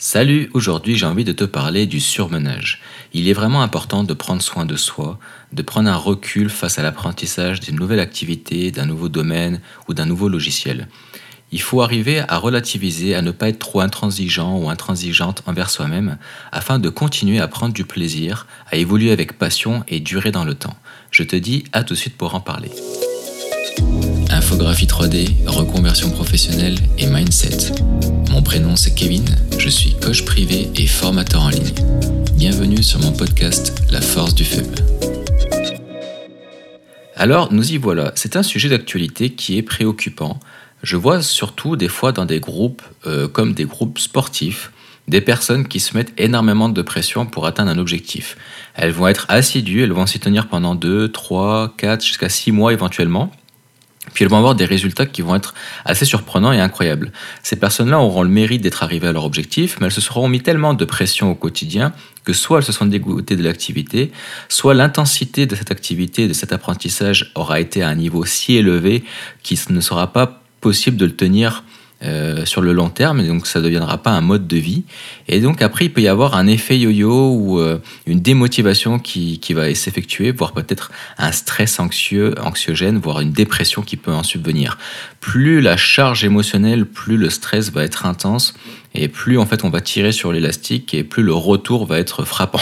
Salut, aujourd'hui j'ai envie de te parler du surmenage. Il est vraiment important de prendre soin de soi, de prendre un recul face à l'apprentissage d'une nouvelle activité, d'un nouveau domaine ou d'un nouveau logiciel. Il faut arriver à relativiser, à ne pas être trop intransigeant ou intransigeante envers soi-même, afin de continuer à prendre du plaisir, à évoluer avec passion et durer dans le temps. Je te dis à tout de suite pour en parler. Infographie 3D, reconversion professionnelle et mindset. Prénom c'est Kevin, je suis coach privé et formateur en ligne. Bienvenue sur mon podcast La force du faible. Alors nous y voilà, c'est un sujet d'actualité qui est préoccupant. Je vois surtout des fois dans des groupes euh, comme des groupes sportifs, des personnes qui se mettent énormément de pression pour atteindre un objectif. Elles vont être assidues, elles vont s'y tenir pendant 2, 3, 4, jusqu'à 6 mois éventuellement. Puis elles vont avoir des résultats qui vont être assez surprenants et incroyables. Ces personnes-là auront le mérite d'être arrivées à leur objectif, mais elles se seront mis tellement de pression au quotidien que soit elles se sont dégoûtées de l'activité, soit l'intensité de cette activité, de cet apprentissage aura été à un niveau si élevé qu'il ne sera pas possible de le tenir euh, sur le long terme, et donc ça ne deviendra pas un mode de vie. Et donc après, il peut y avoir un effet yo-yo ou euh, une démotivation qui, qui va s'effectuer, voire peut-être un stress anxieux, anxiogène, voire une dépression qui peut en subvenir. Plus la charge émotionnelle, plus le stress va être intense, et plus en fait on va tirer sur l'élastique, et plus le retour va être frappant.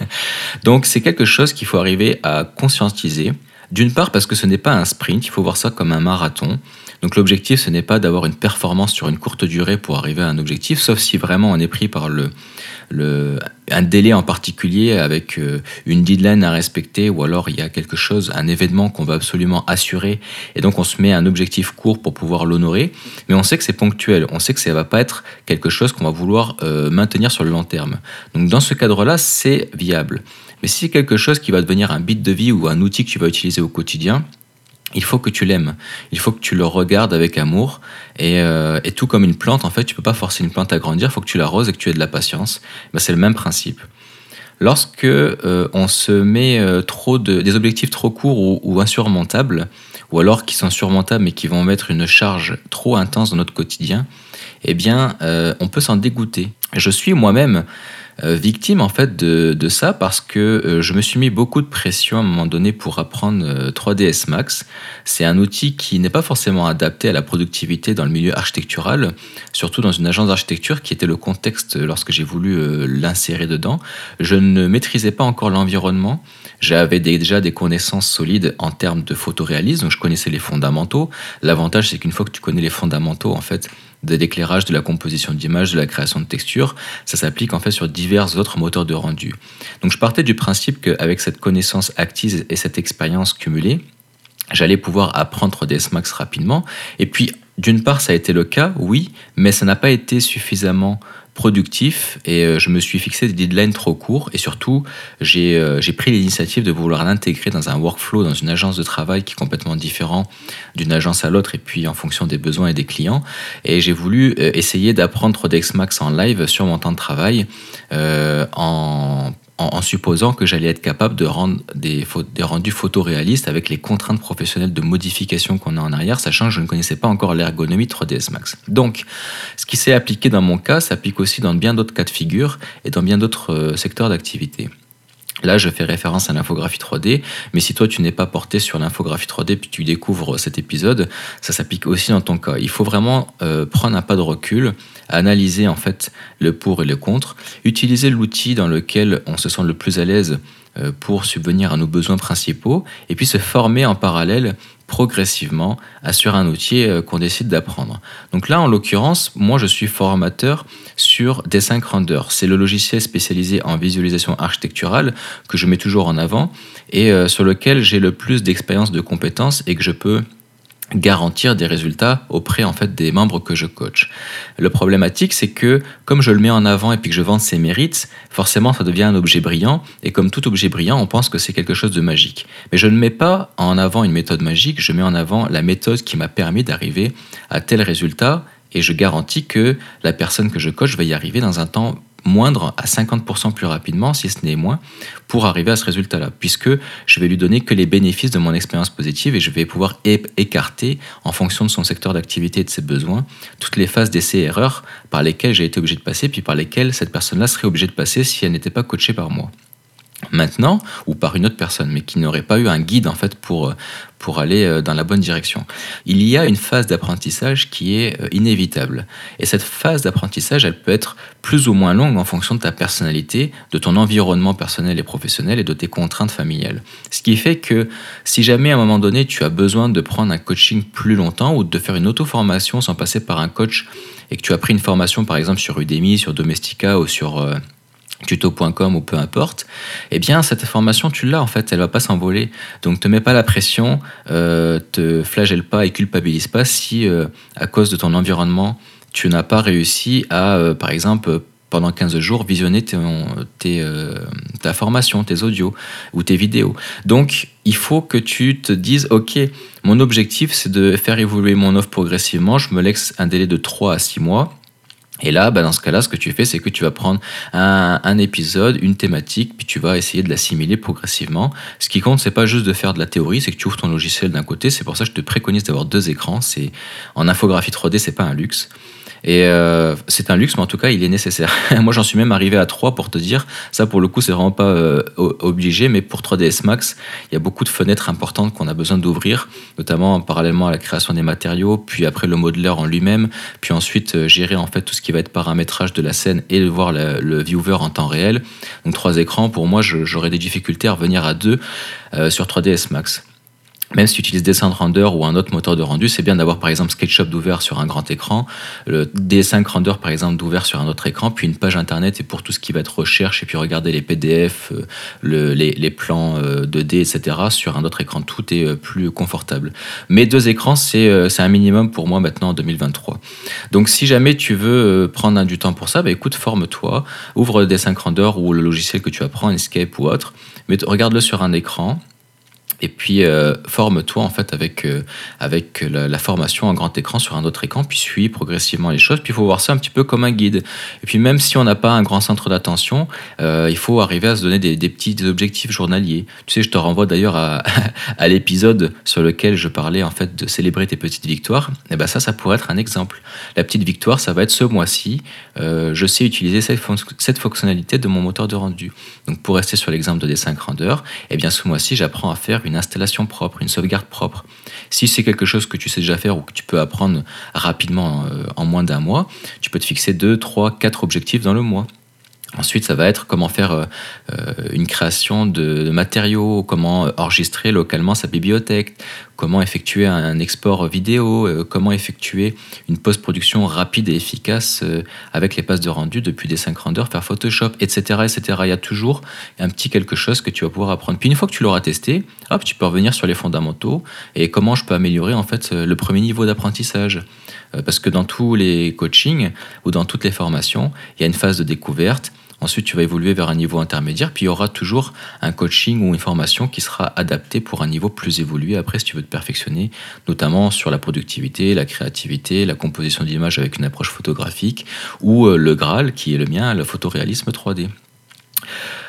donc c'est quelque chose qu'il faut arriver à conscientiser. D'une part parce que ce n'est pas un sprint, il faut voir ça comme un marathon. Donc l'objectif, ce n'est pas d'avoir une performance sur une courte durée pour arriver à un objectif, sauf si vraiment on est pris par le, un délai en particulier avec euh, une deadline à respecter ou alors il y a quelque chose, un événement qu'on va absolument assurer et donc on se met un objectif court pour pouvoir l'honorer, mais on sait que c'est ponctuel, on sait que ça ne va pas être quelque chose qu'on va vouloir euh, maintenir sur le long terme. Donc dans ce cadre-là, c'est viable. Mais si c'est quelque chose qui va devenir un bit de vie ou un outil que tu vas utiliser au quotidien, il faut que tu l'aimes, il faut que tu le regardes avec amour. Euh, et, tout comme une plante, en fait, tu peux pas forcer une plante à grandir, il faut que tu l'arroses et que tu aies de la patience. Ben, c'est le même principe. Lorsque euh, on se met euh, trop de, des objectifs trop courts ou, insurmontables, ou alors qui sont surmontables mais qui vont mettre une charge trop intense dans notre quotidien, eh bien, on peut s'en dégoûter. Je suis moi-même victime en fait de, ça parce que euh, je me suis mis beaucoup de pression à un moment donné pour apprendre 3ds euh, Max. C'est un outil qui n'est pas forcément adapté à la productivité dans le milieu architectural, surtout dans une agence d'architecture qui était le contexte lorsque j'ai voulu l'insérer dedans. Je ne maîtrisais pas encore l'environnement. J'avais déjà des connaissances solides en termes de photoréalisme, donc je connaissais les fondamentaux. L'avantage, c'est qu'une fois que tu connais les fondamentaux, en fait, de l'éclairage, de la composition d'images, de la création de textures. Ça s'applique en fait sur divers autres moteurs de rendu. Donc je partais du principe qu'avec cette connaissance acquise et cette expérience cumulée, j'allais pouvoir apprendre des Max rapidement. Et puis, d'une part, ça a été le cas, oui, mais ça n'a pas été suffisamment productif et euh, je me suis fixé des deadlines trop courts et surtout euh, j'ai pris l'initiative de vouloir l'intégrer dans un workflow, dans une agence de travail qui est complètement différent d'une agence à l'autre et puis en fonction des besoins et des clients. Et j'ai voulu euh, essayer d'apprendre Dexmax en live sur mon temps de travail en en, supposant que j'allais être capable de rendre des, des, rendus photoréalistes avec les contraintes professionnelles de modification qu'on a en arrière, sachant que je ne connaissais pas encore l'ergonomie 3ds Max. Donc, ce qui s'est appliqué dans mon cas s'applique aussi dans bien d'autres cas de figure et dans bien d'autres euh, secteurs d'activité. Là, je fais référence à l'infographie 3D, mais si toi tu n'es pas porté sur l'infographie 3D puis tu découvres cet épisode, ça s'applique aussi dans ton cas. Il faut vraiment euh, prendre un pas de recul, analyser en fait le pour et le contre, utiliser l'outil dans lequel on se sent le plus à l'aise euh, pour subvenir à nos besoins principaux, et puis se former en parallèle progressivement sur un outil euh, qu'on décide d'apprendre. Donc là, en l'occurrence, moi, je suis formateur sur D5 Render. C'est le logiciel spécialisé en visualisation architecturale que je mets toujours en avant et euh, sur lequel j'ai le plus d'expérience de compétences et que je peux garantir des résultats auprès en fait des membres que je coach. Le problématique c'est que comme je le mets en avant et puis que je vends ses mérites, forcément ça devient un objet brillant et comme tout objet brillant, on pense que c'est quelque chose de magique. Mais je ne mets pas en avant une méthode magique, je mets en avant la méthode qui m'a permis d'arriver à tel résultat et je garantis que la personne que je coach va y arriver dans un temps moindre à 50% plus rapidement, si ce n'est moins, pour arriver à ce résultat-là, puisque je vais lui donner que les bénéfices de mon expérience positive et je vais pouvoir écarter, en fonction de son secteur d'activité et de ses besoins, toutes les phases d'essai-erreur par lesquelles j'ai été obligé de passer, puis par lesquelles cette personne-là serait obligée de passer si elle n'était pas coachée par moi maintenant ou par une autre personne, mais qui n'aurait pas eu un guide en fait pour, euh, pour aller euh, dans la bonne direction. Il y a une phase d'apprentissage qui est euh, inévitable. Et cette phase d'apprentissage, elle peut être plus ou moins longue en fonction de ta personnalité, de ton environnement personnel et professionnel et de tes contraintes familiales. Ce qui fait que si jamais à un moment donné tu as besoin de prendre un coaching plus longtemps ou de faire une auto-formation sans passer par un coach et que tu as pris une formation par exemple sur Udemy, sur Domestika ou sur tuto.com ou peu importe, eh bien cette information tu l'as en fait, elle va pas s'envoler. Donc te mets pas la pression, euh, te flagelle pas et culpabilise pas si euh, à cause de ton environnement tu n'as pas réussi à, euh, par exemple, pendant 15 jours, visionner ta formation, tes audios ou tes vidéos. Donc, il faut que tu te dises, OK, mon objectif, c'est de faire évoluer mon offre progressivement. Je me laisse un délai de 3 à 6 mois. Et là, bah, dans ce cas-là, ce que tu fais, c'est que tu vas prendre un, épisode, une thématique, puis tu vas essayer de l'assimiler progressivement. Ce qui compte, c'est pas juste de faire de la théorie, c'est que tu ouvres ton logiciel d'un côté. C'est pour ça que je te préconise d'avoir deux écrans. C'est en infographie 3D, c'est pas un luxe. Et euh, c'est un luxe, mais en tout cas, il est nécessaire. Moi, j'en suis même arrivé à 3 pour te dire. Ça, pour le coup, c'est vraiment pas euh, obligé, mais pour 3ds Max, il y a beaucoup de fenêtres importantes qu'on a besoin d'ouvrir, notamment parallèlement à la création des matériaux, puis après le modeler en lui-même, puis ensuite euh, gérer en fait tout ce qui va être paramétrage de la scène et voir le, viewer en temps réel. Donc trois écrans, pour moi, j'aurais des difficultés à revenir à deux sur 3ds Max même si tu utilises Descent Render ou un autre moteur de rendu, c'est bien d'avoir par exemple SketchUp d'ouvert sur un grand écran, le D5 Render par exemple d'ouvert sur un autre écran, puis une page internet et pour tout ce qui va être recherche et puis regarder les PDF, euh, les, plans 2D, euh, etc. sur un autre écran. Tout est euh, plus confortable. Mais deux écrans, c'est un minimum pour moi maintenant en 2023. Donc si jamais tu veux prendre du temps pour ça, bah, écoute, forme-toi, ouvre le D5 Render ou le logiciel que tu apprends, Escape ou autre, mais regarde-le sur un écran et puis euh, forme-toi en fait avec, euh, avec la, formation en grand écran sur un autre écran, puis suis progressivement les choses. Puis il faut voir ça un petit peu comme un guide. Et puis même si on n'a pas un grand centre d'attention, euh, il faut arriver à se donner des, petits objectifs journaliers. Tu sais, je te renvoie d'ailleurs à, l'épisode sur lequel je parlais en fait de célébrer tes petites victoires. Et ben ça, ça pourrait être un exemple. La petite victoire, ça va être ce mois-ci, je sais utiliser cette, cette, fonctionnalité de mon moteur de rendu. Donc pour rester sur l'exemple de D5 Render, et bien ce mois-ci, j'apprends à faire une installation propre, une sauvegarde propre. Si c'est quelque chose que tu sais déjà faire ou que tu peux apprendre rapidement euh, en moins d'un mois, tu peux te fixer 2, 3, 4 objectifs dans le mois. Ensuite, ça va être comment faire euh, euh, une création de, matériaux, comment enregistrer localement sa bibliothèque, comment effectuer un export vidéo, euh, comment effectuer une post-production rapide et efficace avec les passes de rendu depuis des 5 renders, faire Photoshop, etc., etc. Il y a toujours un petit quelque chose que tu vas pouvoir apprendre. Puis une fois que tu l'auras testé, hop, tu peux revenir sur les fondamentaux et comment je peux améliorer en fait le premier niveau d'apprentissage. Parce que dans tous les coachings ou dans toutes les formations, il y a une phase de découverte Ensuite, tu vas évoluer vers un niveau intermédiaire, puis il y aura toujours un coaching ou une formation qui sera adaptée pour un niveau plus évolué après si tu veux te perfectionner, notamment sur la productivité, la créativité, la composition d'images avec une approche photographique ou euh, le Graal qui est le mien, le photoréalisme 3D.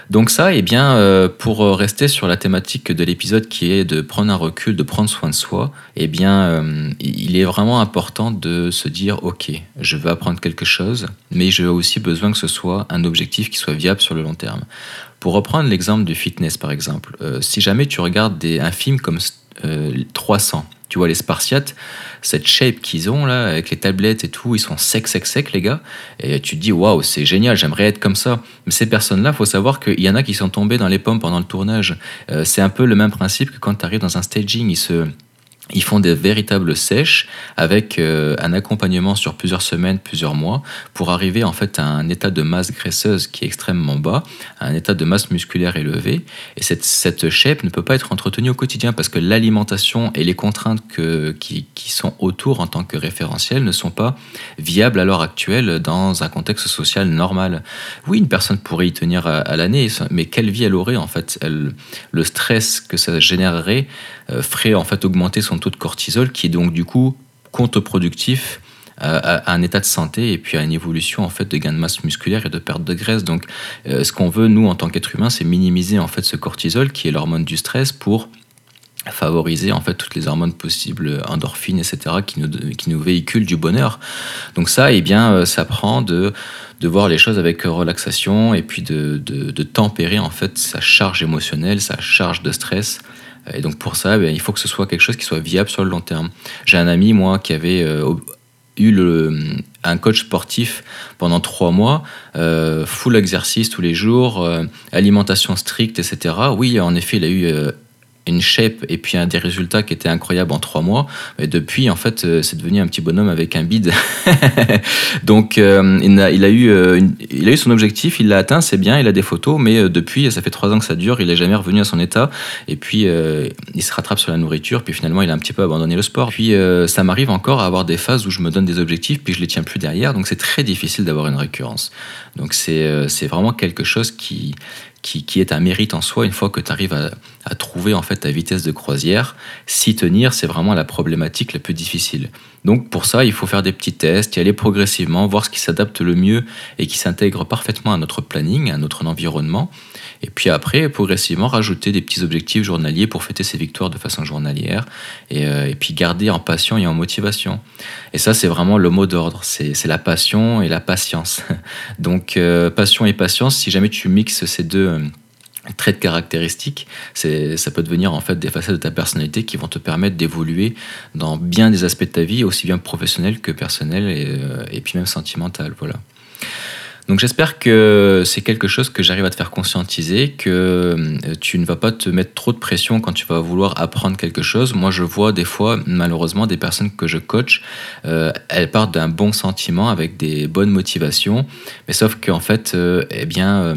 Donc ça, eh bien, euh, pour rester sur la thématique de l'épisode qui est de prendre un recul, de prendre soin de soi, eh bien, euh, il est vraiment important de se dire, ok, je veux apprendre quelque chose, mais j'ai aussi besoin que ce soit un objectif qui soit viable sur le long terme. Pour reprendre l'exemple du fitness, par exemple, euh, si jamais tu regardes des, un film comme 300, tu vois les Spartiates, cette shape qu'ils ont là, avec les tablettes et tout, ils sont secs, secs, secs, les gars. Et tu te dis, waouh, c'est génial, j'aimerais être comme ça. Mais ces personnes-là, faut savoir qu'il y en a qui sont tombés dans les pommes pendant le tournage. Euh, c'est un peu le même principe que quand tu arrives dans un staging, ils se ils font des véritables sèches avec euh, un accompagnement sur plusieurs semaines, plusieurs mois, pour arriver en fait à un état de masse graisseuse qui est extrêmement bas, un état de masse musculaire élevé. Et cette, cette shape ne peut pas être entretenue au quotidien parce que l'alimentation et les contraintes que, qui, qui, sont autour en tant que référentiel ne sont pas viables à l'heure actuelle dans un contexte social normal. Oui, une personne pourrait y tenir à, l'année, mais quelle vie elle aurait en fait? Le stress que ça générerait euh, ferait en fait augmenter son taux de cortisol qui est donc du coup contre-productif à, un état de santé et puis à une évolution en fait de gain de masse musculaire et de perte de graisse. Donc, ce qu'on veut nous en tant qu'être humain, c'est minimiser en fait ce cortisol qui est l'hormone du stress pour favoriser en fait toutes les hormones possibles, endorphines, etc., qui nous, qui nous véhiculent du bonheur. Donc ça, eh bien, euh, ça prend de, de voir les choses avec relaxation et puis de, de, tempérer en fait sa charge émotionnelle, sa charge de stress. Et donc pour ça, eh il faut que ce soit quelque chose qui soit viable sur le long terme. J'ai un ami, moi, qui avait euh, eu le, un coach sportif pendant trois mois, euh, full exercice tous les jours, alimentation stricte, etc. Oui, en effet, il a eu une shape et puis un des résultats qui étaient incroyables en trois mois. Et depuis, en fait, euh, c'est devenu un petit bonhomme avec un bide. Donc, euh, il, a, il, a eu, euh, il a eu son objectif, il l'a atteint, c'est bien, il a des photos, mais depuis, ça fait trois ans que ça dure, il n'est jamais revenu à son état. Et puis, il se rattrape sur la nourriture, puis finalement, il a un petit peu abandonné le sport. Puis, ça m'arrive encore à avoir des phases où je me donne des objectifs, puis je les tiens plus derrière. Donc, c'est très difficile d'avoir une récurrence. Donc, c'est vraiment quelque chose qui, qui, est un mérite en soi une fois que tu arrives à, trouver en fait ta vitesse de croisière. S'y tenir, c'est vraiment la problématique la plus difficile. Donc pour ça, il faut faire des petits tests, y aller progressivement, voir ce qui s'adapte le mieux et qui s'intègre parfaitement à notre planning, à notre environnement. Et puis après, progressivement, rajouter des petits objectifs journaliers pour fêter ses victoires de façon journalière. Et, euh, puis garder en passion et en motivation. Et ça, c'est vraiment le mot d'ordre. C'est la passion et la patience. Donc euh, passion et patience, si jamais tu mixes ces deux euh, traits de caractéristiques, ça peut devenir en fait des facettes de ta personnalité qui vont te permettre d'évoluer dans bien des aspects de ta vie, aussi bien professionnel que personnel et, et puis même sentimental. Voilà. Donc j'espère que c'est quelque chose que j'arrive à te faire conscientiser, que euh, tu ne vas pas te mettre trop de pression quand tu vas vouloir apprendre quelque chose. Moi je vois des fois malheureusement des personnes que je coach, euh, elles partent d'un bon sentiment avec des bonnes motivations, mais sauf qu'en fait, euh, eh bien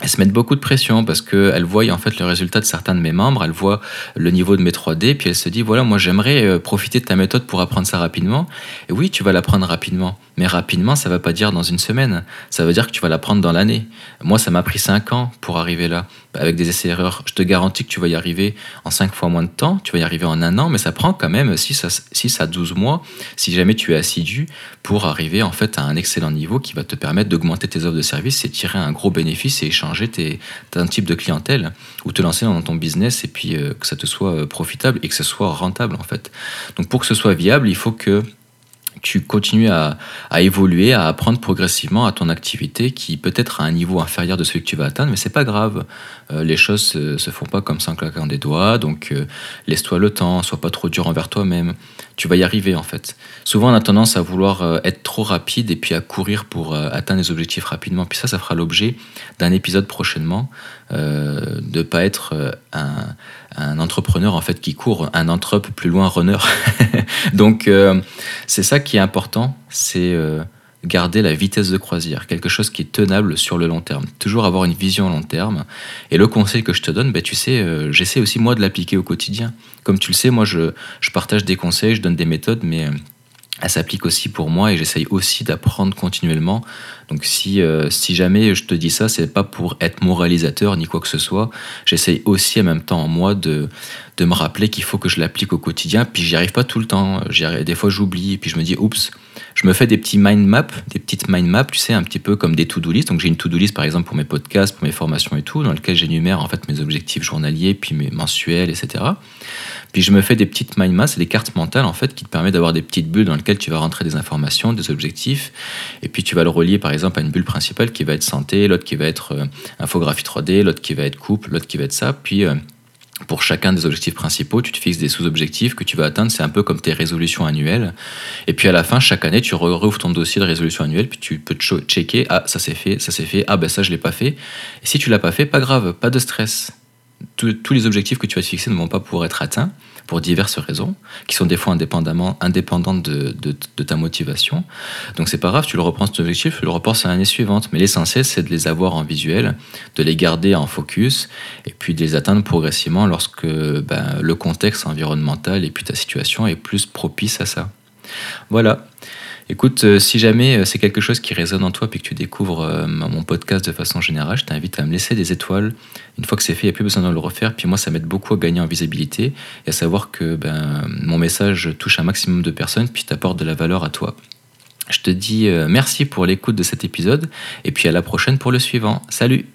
elles se mettent beaucoup de pression parce qu'elles voient en fait le résultat de certains de mes membres, elles voient le niveau de mes 3D, puis elles se disent voilà, moi j'aimerais euh, profiter de ta méthode pour apprendre ça rapidement. Et oui, tu vas l'apprendre rapidement, mais rapidement, ça ne va pas dire dans une semaine, ça veut dire que tu vas l'apprendre dans l'année. Moi, ça m'a pris 5 ans pour arriver là, avec des essais-erreurs. Je te garantis que tu vas y arriver en 5 fois moins de temps, tu vas y arriver en un an, mais ça prend quand même 6 à, 6 à 12 mois si jamais tu es assidu pour arriver en fait à un excellent niveau qui va te permettre d'augmenter tes offres de services et tirer un gros bénéfice et échanger changer tes, un type de clientèle ou te lancer dans ton business et puis euh, que ça te soit euh, profitable et que ce soit rentable en fait. Donc pour que ce soit viable, il faut que tu continues à, évoluer, à apprendre progressivement à ton activité qui peut-être à un niveau inférieur de celui que tu vas atteindre, mais c'est pas grave. Euh, les choses se, se font pas comme ça en claquant des doigts, donc laisse-toi le temps, sois pas trop dur envers toi-même. Tu vas y arriver en fait. Souvent on a tendance à vouloir être trop rapide et puis à courir pour atteindre des objectifs rapidement. Puis ça, ça fera l'objet d'un épisode prochainement, euh, de pas être euh, un, entrepreneur en fait qui court, un entrep plus loin runner. Donc euh, c'est ça qui est important, c'est garder la vitesse de croisière, quelque chose qui est tenable sur le long terme. Toujours avoir une vision long terme. Et le conseil que je te donne, ben, tu sais, j'essaie aussi moi de l'appliquer au quotidien. Comme tu le sais, moi je, je, partage des conseils, je donne des méthodes, mais elle s'applique aussi pour moi et j'essaye aussi d'apprendre continuellement. Donc si, euh, si jamais je te dis ça, c'est pas pour être moralisateur ni quoi que ce soit. J'essaye aussi en même temps en moi de, de me rappeler qu'il faut que je l'applique au quotidien. Puis j'y arrive pas tout le temps. Des fois j'oublie puis je me dis oups. Je me fais des petits mind maps, des petites mind maps, tu sais, un petit peu comme des to-do list. Donc j'ai une to-do list par exemple pour mes podcasts, pour mes formations et tout, dans lequel j'énumère en fait mes objectifs journaliers, puis mes mensuels, etc. Puis je me fais des petites mind maps, c'est des cartes mentales en fait qui te permettent d'avoir des petites bulles dans lesquelles tu vas rentrer des informations, des objectifs, et puis tu vas le relier par exemple à une bulle principale qui va être santé, l'autre qui va être euh, infographie 3D, l'autre qui va être couple, l'autre qui va être ça. Puis euh, pour chacun des objectifs principaux, tu te fixes des sous-objectifs que tu vas atteindre. C'est un peu comme tes résolutions annuelles. Et puis à la fin, chaque année, tu rouvres ton dossier de résolution annuelle, puis tu peux checker ah ça c'est fait, ça c'est fait, ah ben ça je l'ai pas fait. Si tu l'as pas fait, pas grave, pas de stress tous les objectifs que tu vas te fixer ne vont pas pouvoir être atteints pour diverses raisons, qui sont des fois indépendamment, indépendantes de, ta motivation. Donc c'est pas grave, tu le reprends cet objectif, tu le reportes à l'année suivante. Mais l'essentiel, c'est de les avoir en visuel, de les garder en focus, et puis de les atteindre progressivement lorsque ben, le contexte environnemental et puis ta situation est plus propice à ça. Voilà. Écoute, euh, si jamais euh, c'est quelque chose qui résonne en toi puis que tu découvres euh, mon podcast de façon générale, je t'invite à me laisser des étoiles. Une fois que c'est fait, il n'y a plus besoin de le refaire. Puis moi, ça m'aide beaucoup à gagner en visibilité et à savoir que ben, mon message touche un maximum de personnes puis t'apporte de la valeur à toi. Je te dis merci pour l'écoute de cet épisode et puis à la prochaine pour le suivant. Salut